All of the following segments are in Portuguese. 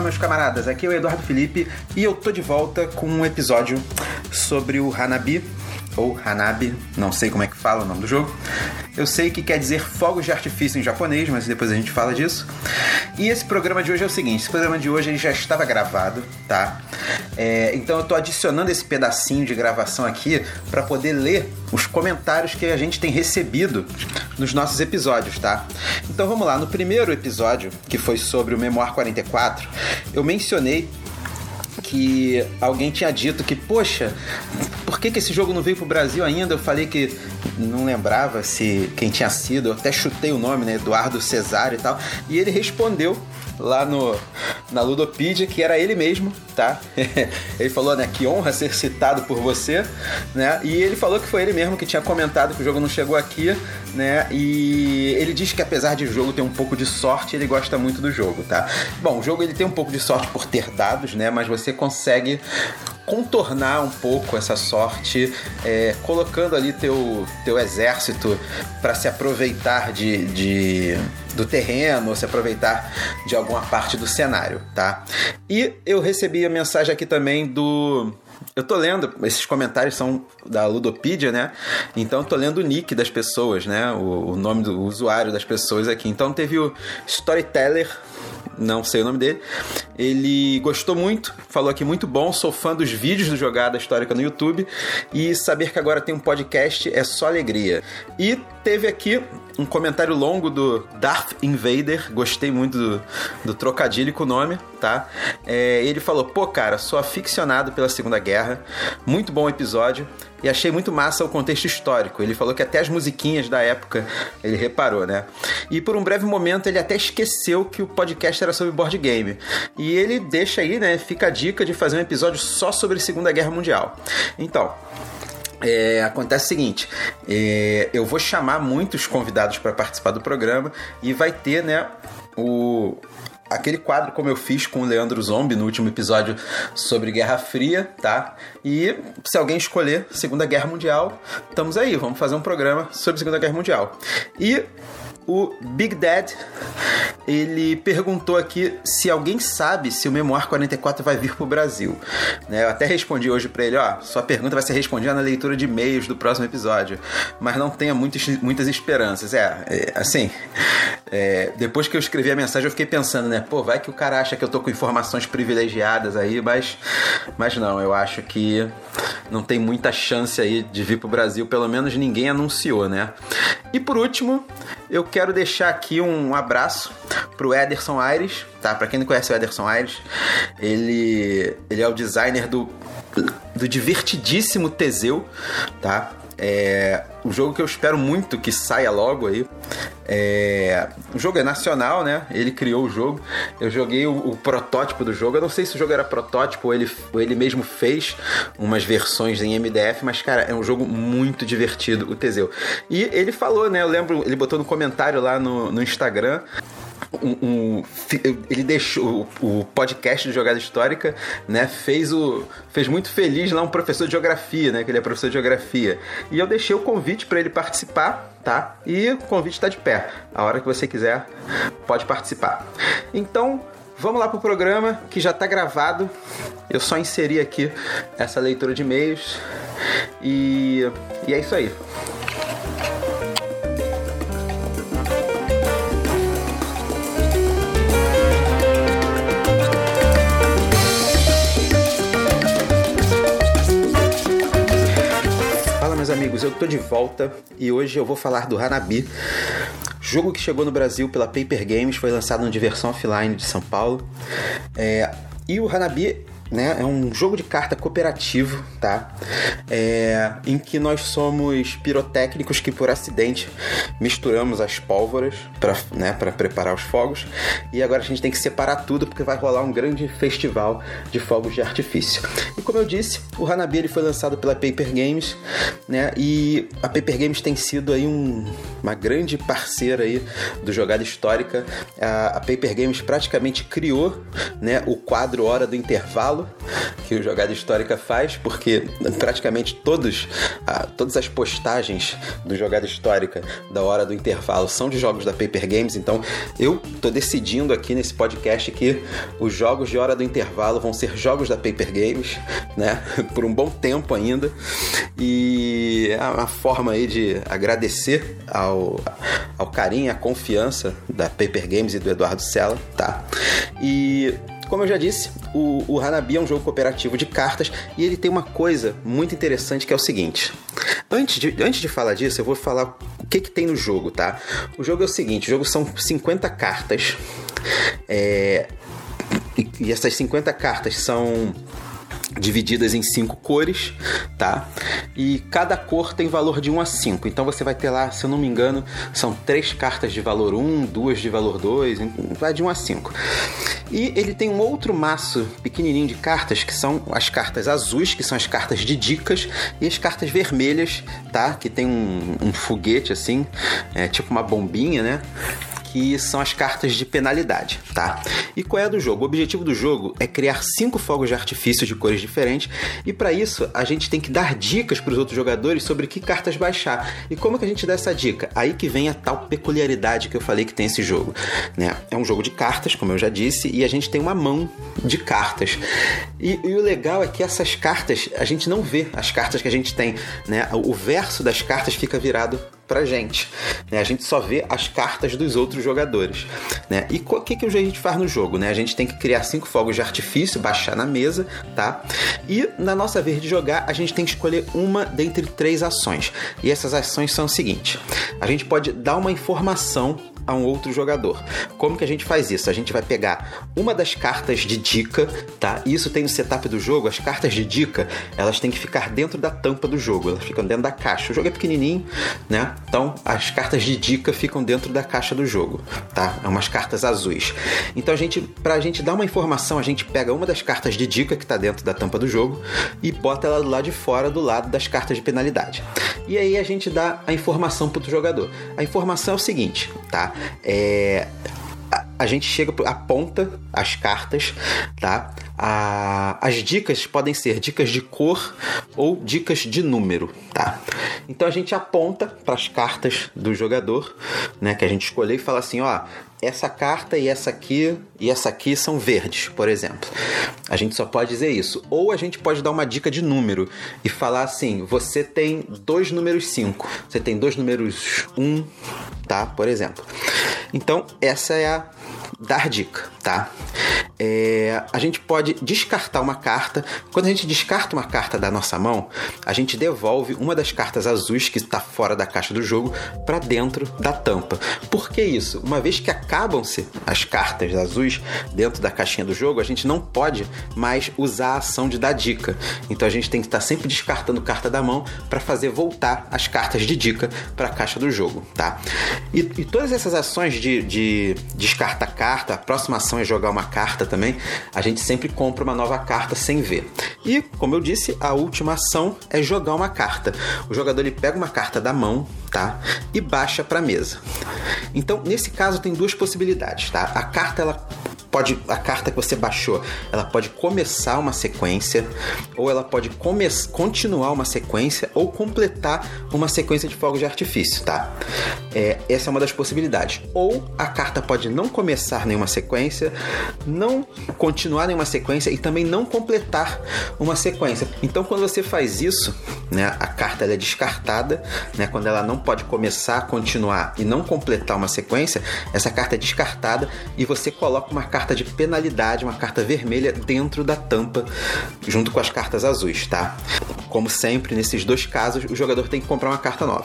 Fala, meus camaradas, aqui é o Eduardo Felipe e eu tô de volta com um episódio sobre o Hanabi, ou Hanabi, não sei como é que fala o nome do jogo. Eu sei que quer dizer fogos de artifício em japonês, mas depois a gente fala disso. E esse programa de hoje é o seguinte: esse programa de hoje ele já estava gravado, tá? É, então eu tô adicionando esse pedacinho de gravação aqui para poder ler os comentários que a gente tem recebido nos nossos episódios, tá? Então vamos lá, no primeiro episódio, que foi sobre o Memoir 44, eu mencionei que alguém tinha dito que, poxa, por que, que esse jogo não veio pro Brasil ainda? Eu falei que não lembrava se quem tinha sido, eu até chutei o nome, né? Eduardo Cesário e tal. E ele respondeu lá no, na Ludopedia, que era ele mesmo, tá? ele falou, né, que honra ser citado por você, né? E ele falou que foi ele mesmo que tinha comentado que o jogo não chegou aqui, né? E ele diz que apesar de o jogo ter um pouco de sorte, ele gosta muito do jogo, tá? Bom, o jogo ele tem um pouco de sorte por ter dados, né? Mas você consegue contornar um pouco essa sorte, é, colocando ali teu, teu exército para se aproveitar de, de, do terreno, ou se aproveitar de alguma parte do cenário, tá? E eu recebi a mensagem aqui também do eu tô lendo, esses comentários são da Ludopedia, né? Então eu tô lendo o nick das pessoas, né? O, o nome do usuário das pessoas aqui. Então teve o Storyteller não sei o nome dele. Ele gostou muito, falou aqui muito bom, sou fã dos vídeos do Jogada Histórica no YouTube e saber que agora tem um podcast é só alegria. E teve aqui um comentário longo do Darth Invader, gostei muito do, do trocadilho com o nome, tá? É, ele falou: pô, cara, sou aficionado pela Segunda Guerra, muito bom episódio e achei muito massa o contexto histórico. Ele falou que até as musiquinhas da época ele reparou, né? E por um breve momento ele até esqueceu que o podcast era sobre board game. E ele deixa aí, né? Fica a dica de fazer um episódio só sobre Segunda Guerra Mundial. Então, é, acontece o seguinte, é, eu vou chamar muitos convidados para participar do programa e vai ter, né, o, aquele quadro como eu fiz com o Leandro Zombie no último episódio sobre Guerra Fria, tá? E se alguém escolher Segunda Guerra Mundial, estamos aí, vamos fazer um programa sobre Segunda Guerra Mundial. E o Big Dad, ele perguntou aqui se alguém sabe se o Memoir 44 vai vir pro Brasil. Né? Eu até respondi hoje para ele, ó, sua pergunta vai ser respondida na leitura de e-mails do próximo episódio, mas não tenha muitas, muitas esperanças. É, é assim, é, depois que eu escrevi a mensagem eu fiquei pensando, né, pô, vai que o cara acha que eu tô com informações privilegiadas aí, mas, mas não, eu acho que não tem muita chance aí de vir pro Brasil, pelo menos ninguém anunciou, né? E por último, eu quero deixar aqui um abraço pro Ederson Aires, tá? Para quem não conhece o Ederson Aires, ele, ele é o designer do, do divertidíssimo Teseu, tá? É um jogo que eu espero muito que saia logo aí. É, o jogo é nacional, né? Ele criou o jogo. Eu joguei o, o, protótipo do jogo. Eu não sei se o jogo era protótipo ou ele, ou ele mesmo fez umas versões em MDF, mas, cara, é um jogo muito divertido, o Teseu. E ele falou, né? Eu lembro, ele botou no comentário lá no, no Instagram um, um, ele deixou o, o, podcast de jogada histórica, né? Fez o fez muito feliz lá um professor de geografia, né? Que ele é professor de geografia. E eu deixei o convite para ele participar, tá? E o convite está de pé. A hora que você quiser, pode participar. Então, Vamos lá pro programa que já está gravado. Eu só inseri aqui essa leitura de e-mails. E, e é isso aí. Amigos, eu tô de volta e hoje eu vou falar do Hanabi, jogo que chegou no Brasil pela Paper Games, foi lançado no Diversão Offline de São Paulo. É, e o Hanabi né? É um jogo de carta cooperativo, tá? É, em que nós somos pirotécnicos que por acidente misturamos as pólvoras para né, preparar os fogos e agora a gente tem que separar tudo porque vai rolar um grande festival de fogos de artifício. E como eu disse, o Hanabi ele foi lançado pela Paper Games, né? E a Paper Games tem sido aí um, uma grande parceira aí do jogada histórica. A, a Paper Games praticamente criou, né, o quadro hora do intervalo que o Jogada Histórica faz, porque praticamente todos, ah, todas as postagens do Jogada Histórica da hora do intervalo são de jogos da Paper Games, então eu tô decidindo aqui nesse podcast que os jogos de hora do intervalo vão ser jogos da Paper Games, né? Por um bom tempo ainda. E é uma forma aí de agradecer ao, ao carinho à confiança da Paper Games e do Eduardo Sela, tá? E como eu já disse, o, o Hanabi é um jogo cooperativo de cartas e ele tem uma coisa muito interessante que é o seguinte. Antes de, antes de falar disso, eu vou falar o que, que tem no jogo, tá? O jogo é o seguinte: o jogo são 50 cartas. É, e, essas 50 cartas são divididas em cinco cores, tá? E cada cor tem valor de 1 a 5. Então você vai ter lá, se eu não me engano, são três cartas de valor 1, duas de valor 2, vai de 1 a 5. E ele tem um outro maço pequenininho de cartas, que são as cartas azuis, que são as cartas de dicas, e as cartas vermelhas, tá? Que tem um, um foguete assim, é, tipo uma bombinha, né? Que são as cartas de penalidade, tá? E qual é do jogo? O objetivo do jogo é criar cinco fogos de artifício de cores diferentes e para isso a gente tem que dar dicas para os outros jogadores sobre que cartas baixar. E como que a gente dá essa dica? Aí que vem a tal peculiaridade que eu falei que tem esse jogo, né? É um jogo de cartas, como eu já disse, e a gente tem uma mão de cartas. E, e o legal é que essas cartas a gente não vê as cartas que a gente tem, né? O verso das cartas fica virado pra gente. Né? A gente só vê as cartas dos outros jogadores. Né? E o que, que a gente faz no jogo? Né? A gente tem que criar cinco fogos de artifício, baixar na mesa, tá? E na nossa vez de jogar, a gente tem que escolher uma dentre três ações. E essas ações são o seguinte: a gente pode dar uma informação a um outro jogador. Como que a gente faz isso? A gente vai pegar uma das cartas de dica, tá? Isso tem no setup do jogo, as cartas de dica, elas têm que ficar dentro da tampa do jogo, elas ficam dentro da caixa. O jogo é pequenininho, né? Então, as cartas de dica ficam dentro da caixa do jogo, tá? É umas cartas azuis. Então, a gente pra gente dar uma informação, a gente pega uma das cartas de dica que tá dentro da tampa do jogo e bota ela do lado de fora do lado das cartas de penalidade. E aí a gente dá a informação pro jogador. A informação é o seguinte, tá? É, a, gente chega, aponta as cartas, tá? A, as dicas podem ser dicas de cor ou dicas de número, tá? Então a gente aponta para as cartas do jogador, né, que a gente escolheu e fala assim, ó, essa carta e essa aqui e essa aqui são verdes, por exemplo. A gente só pode dizer isso. Ou a gente pode dar uma dica de número e falar assim: você tem dois números 5, você tem dois números 1, um, tá? Por exemplo. Então, essa é a dar dica, tá? É, a gente pode descartar uma carta. Quando a gente descarta uma carta da nossa mão, a gente devolve uma das cartas azuis que está fora da caixa do jogo para dentro da tampa. Por que isso? Uma vez que acabam-se as cartas azuis dentro da caixinha do jogo, a gente não pode mais usar a ação de dar dica. Então a gente tem que estar sempre descartando carta da mão para fazer voltar as cartas de dica para a caixa do jogo, tá? E, e todas essas ações de, de descartar carta carta, a próxima ação é jogar uma carta também, a gente sempre compra uma nova carta sem ver. E, como eu disse, a última ação é jogar uma carta. O jogador ele pega uma carta da mão, tá? E baixa para a mesa. Então, nesse caso tem duas possibilidades, tá? A carta ela pode a carta que você baixou, ela pode começar uma sequência ou ela pode come continuar uma sequência ou completar uma sequência de fogos de artifício, tá? É, essa é uma das possibilidades. Ou a carta pode não começar nenhuma sequência, não continuar nenhuma sequência e também não completar uma sequência. Então, quando você faz isso, né, a carta é descartada, né, quando ela não pode começar, continuar e não completar uma sequência, essa carta é descartada e você coloca uma carta carta de penalidade, uma carta vermelha dentro da tampa, junto com as cartas azuis, tá? Como sempre, nesses dois casos, o jogador tem que comprar uma carta nova.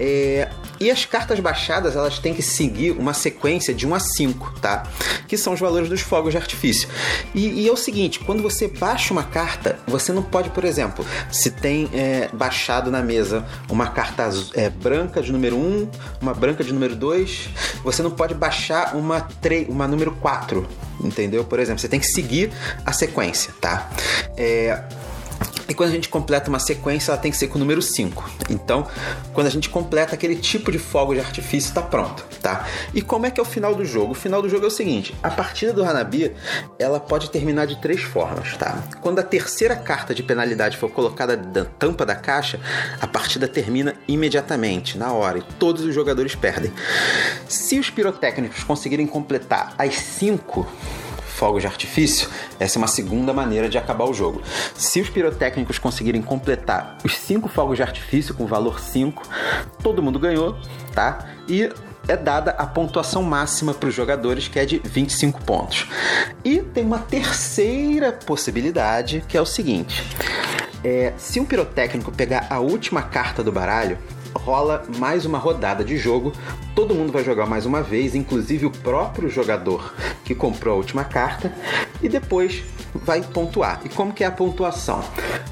É, e as cartas baixadas, elas têm que seguir uma sequência de 1 a 5, tá? Que são os valores dos fogos de artifício. E, e é o seguinte, quando você baixa uma carta, você não pode, por exemplo, se tem é, baixado na mesa uma carta é, branca de número 1, uma branca de número 2, você não pode baixar uma, 3, uma número 4 4, entendeu? Por exemplo, você tem que seguir a sequência, tá? É, E quando a gente completa uma sequência, ela tem que ser com o número 5. Então, quando a gente completa aquele tipo de fogo de artifício, está pronto, tá? E como é que é o final do jogo? O final do jogo é o seguinte: a partida do Hanabi, ela pode terminar de três formas, tá? Quando a terceira carta de penalidade for colocada na tampa da caixa, a partida termina imediatamente, na hora, e todos os jogadores perdem. Se os pirotécnicos conseguirem completar as cinco fogos de artifício, essa é uma segunda maneira de acabar o jogo. Se os pirotécnicos conseguirem completar os cinco fogos de artifício com valor 5, todo mundo ganhou, tá? E é dada a pontuação máxima para os jogadores, que é de 25 pontos. E tem uma terceira possibilidade, que é o seguinte: é, se um pirotécnico pegar a última carta do baralho, rola mais uma rodada de jogo. Todo mundo vai jogar mais uma vez, inclusive o próprio jogador que comprou a última carta, e depois vai pontuar. E como que é a pontuação?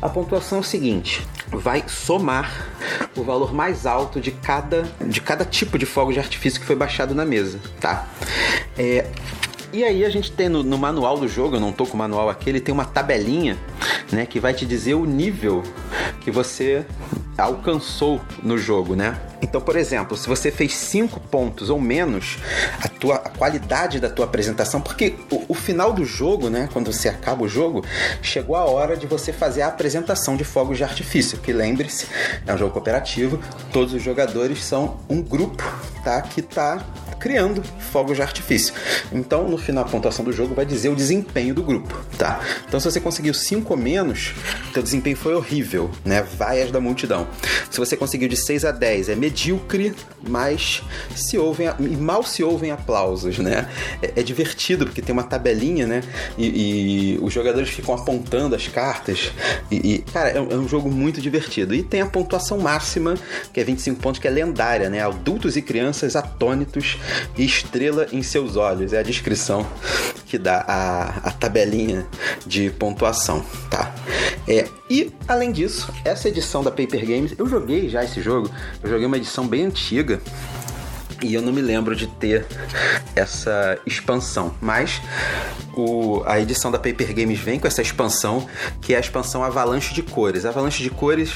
A pontuação é o seguinte: vai somar o valor mais alto de cada, de cada tipo de fogo de artifício que foi baixado na mesa, tá? É, e aí a gente tem no, no, manual do jogo, eu não tô com o manual aqui, ele tem uma tabelinha, né, que vai te dizer o nível que você alcançou no jogo, né? Então, por exemplo, se você fez 5 pontos ou menos, a, tua, a qualidade da tua apresentação, porque o, o, final do jogo, né, quando você acaba o jogo, chegou a hora de você fazer a apresentação de fogos de artifício, que lembre-se, é um jogo cooperativo, todos os jogadores são um grupo, tá, que tá criando fogos de artifício. Então, no final, a pontuação do jogo vai dizer o desempenho do grupo, tá? Então, se você conseguiu 5 ou menos, teu desempenho foi horrível, né? Vaias da multidão. Se você conseguiu de 6 a 10, é medíocre, mas se ouvem, e mal se ouvem aplausos, né? É, é divertido, porque tem uma tabelinha, né? E, e, os jogadores ficam apontando as cartas. E, e cara, é um, é um jogo muito divertido. E tem a pontuação máxima, que é 25 pontos, que é lendária, né? Adultos e crianças atônitos estrela em seus olhos. É a descrição que dá a, a tabelinha de pontuação, tá? É, e além disso, essa edição da Paper Games, eu joguei já esse jogo, eu joguei uma edição bem antiga e eu não me lembro de ter essa expansão. Mas o, a edição da Paper Games vem com essa expansão, que é a expansão Avalanche de Cores. Avalanche de Cores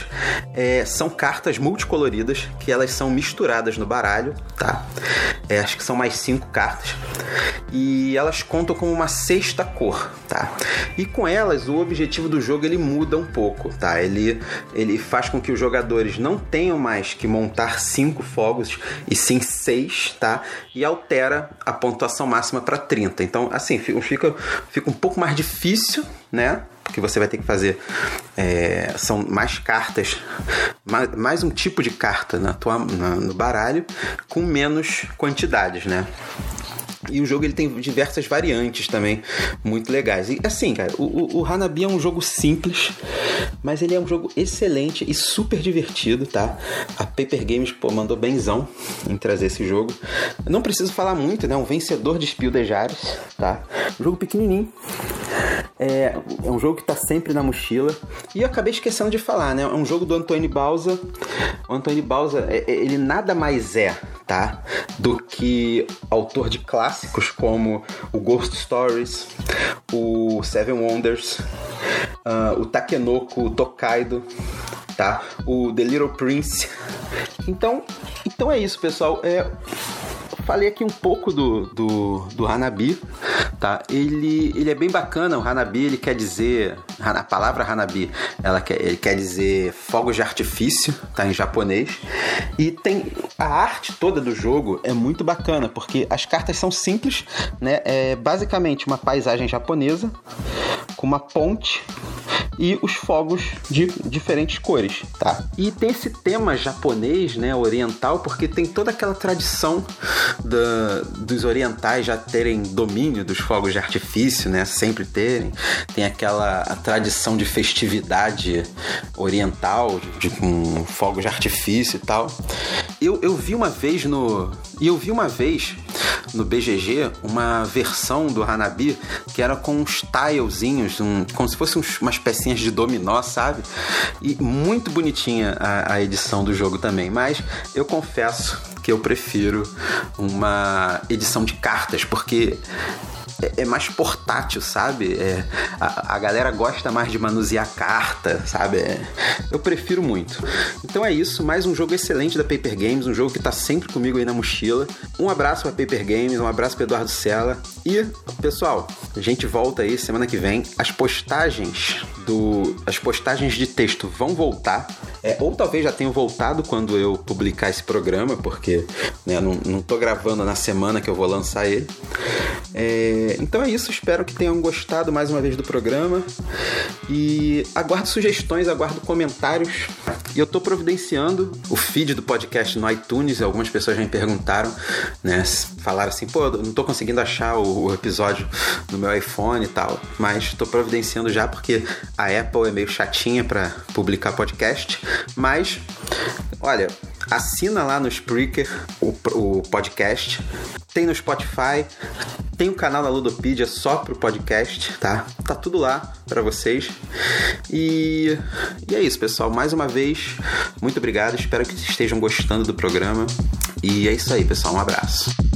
é, são cartas multicoloridas que elas são misturadas no baralho, tá? É, acho que são mais cinco cartas. E elas contam com uma sexta cor, tá? E com elas o objetivo do jogo ele muda um pouco, tá? Ele, ele faz com que os jogadores não tenham mais que montar cinco fogos e sim seis 6, tá? E altera a pontuação máxima para 30. Então, assim, fica, fica um pouco mais difícil, né? Porque você vai ter que fazer. É, são mais cartas, mais, mais, um tipo de carta na tua, na, no baralho, com menos quantidades, né? E o jogo ele tem diversas variantes também muito legais. E assim, cara, o, o, Hanabi é um jogo simples, mas ele é um jogo excelente e super divertido, tá? A Paper Games, pô, mandou benzão em trazer esse jogo. não preciso falar muito, né? Um vencedor de Spiel tá? Um jogo pequenininho. É, é um jogo que tá sempre na mochila. E eu acabei esquecendo de falar, né? É um jogo do Antônio Bausa. O Antônio Bausa, é, é, ele nada mais é, tá? Do que autor de clássicos como o Ghost Stories, o Seven Wonders, uh, o Takenoko Tokaido, tá? O The Little Prince. Então, então é isso, pessoal. É, falei aqui um pouco do, do, do Hanabi, tá? Ele, ele é bem bacana, o Hanabi, ele quer dizer, a palavra Hanabi, ela quer, ele quer dizer fogos de artifício, tá? Em japonês. E tem a arte toda do jogo é muito bacana, porque as cartas são simples, né? É basicamente uma paisagem japonesa com uma ponte e os fogos de diferentes cores, tá? E tem esse tema japonês, né, oriental, porque tem toda aquela tradição da, dos orientais já terem domínio dos fogos de artifício, né, sempre terem. Tem aquela tradição de festividade oriental, de, com fogos de artifício e tal. Eu, eu vi uma vez no. E eu vi uma vez no BGG uma versão do Hanabi que era com uns tilezinhos, um, como se fossem umas pecinhas de dominó, sabe? E muito bonitinha a, a edição do jogo também. Mas eu confesso que eu prefiro uma edição de cartas, porque é, é mais portátil, sabe? É, a, a, galera gosta mais de manusear carta, sabe? É, eu prefiro muito. Então é isso, mais um jogo excelente da Paper Games, um jogo que tá sempre comigo aí na mochila. Um abraço pra Paper Games, um abraço pro Eduardo Sela. E, pessoal, a gente volta aí semana que vem. As postagens do. As postagens de texto vão voltar. É, ou talvez já tenham voltado quando eu publicar esse programa, porque né, não, não tô gravando na semana que eu vou lançar ele. É, então é isso, espero que tenham gostado mais uma vez do programa. E aguardo sugestões, aguardo comentários. E eu tô providenciando o feed do podcast no iTunes. Algumas pessoas já me perguntaram, né? Falaram assim, pô, não tô conseguindo achar o, episódio no meu iPhone e tal. Mas tô providenciando já porque a Apple é meio chatinha para publicar podcast. Mas, olha, assina lá no Spreaker o, o podcast. Tem no Spotify, tem um canal na Ludopedia só pro podcast, tá? Tá tudo lá para vocês. E, e é isso, pessoal. Mais uma vez, muito obrigado. Espero que estejam gostando do programa. E é isso aí, pessoal. Um abraço.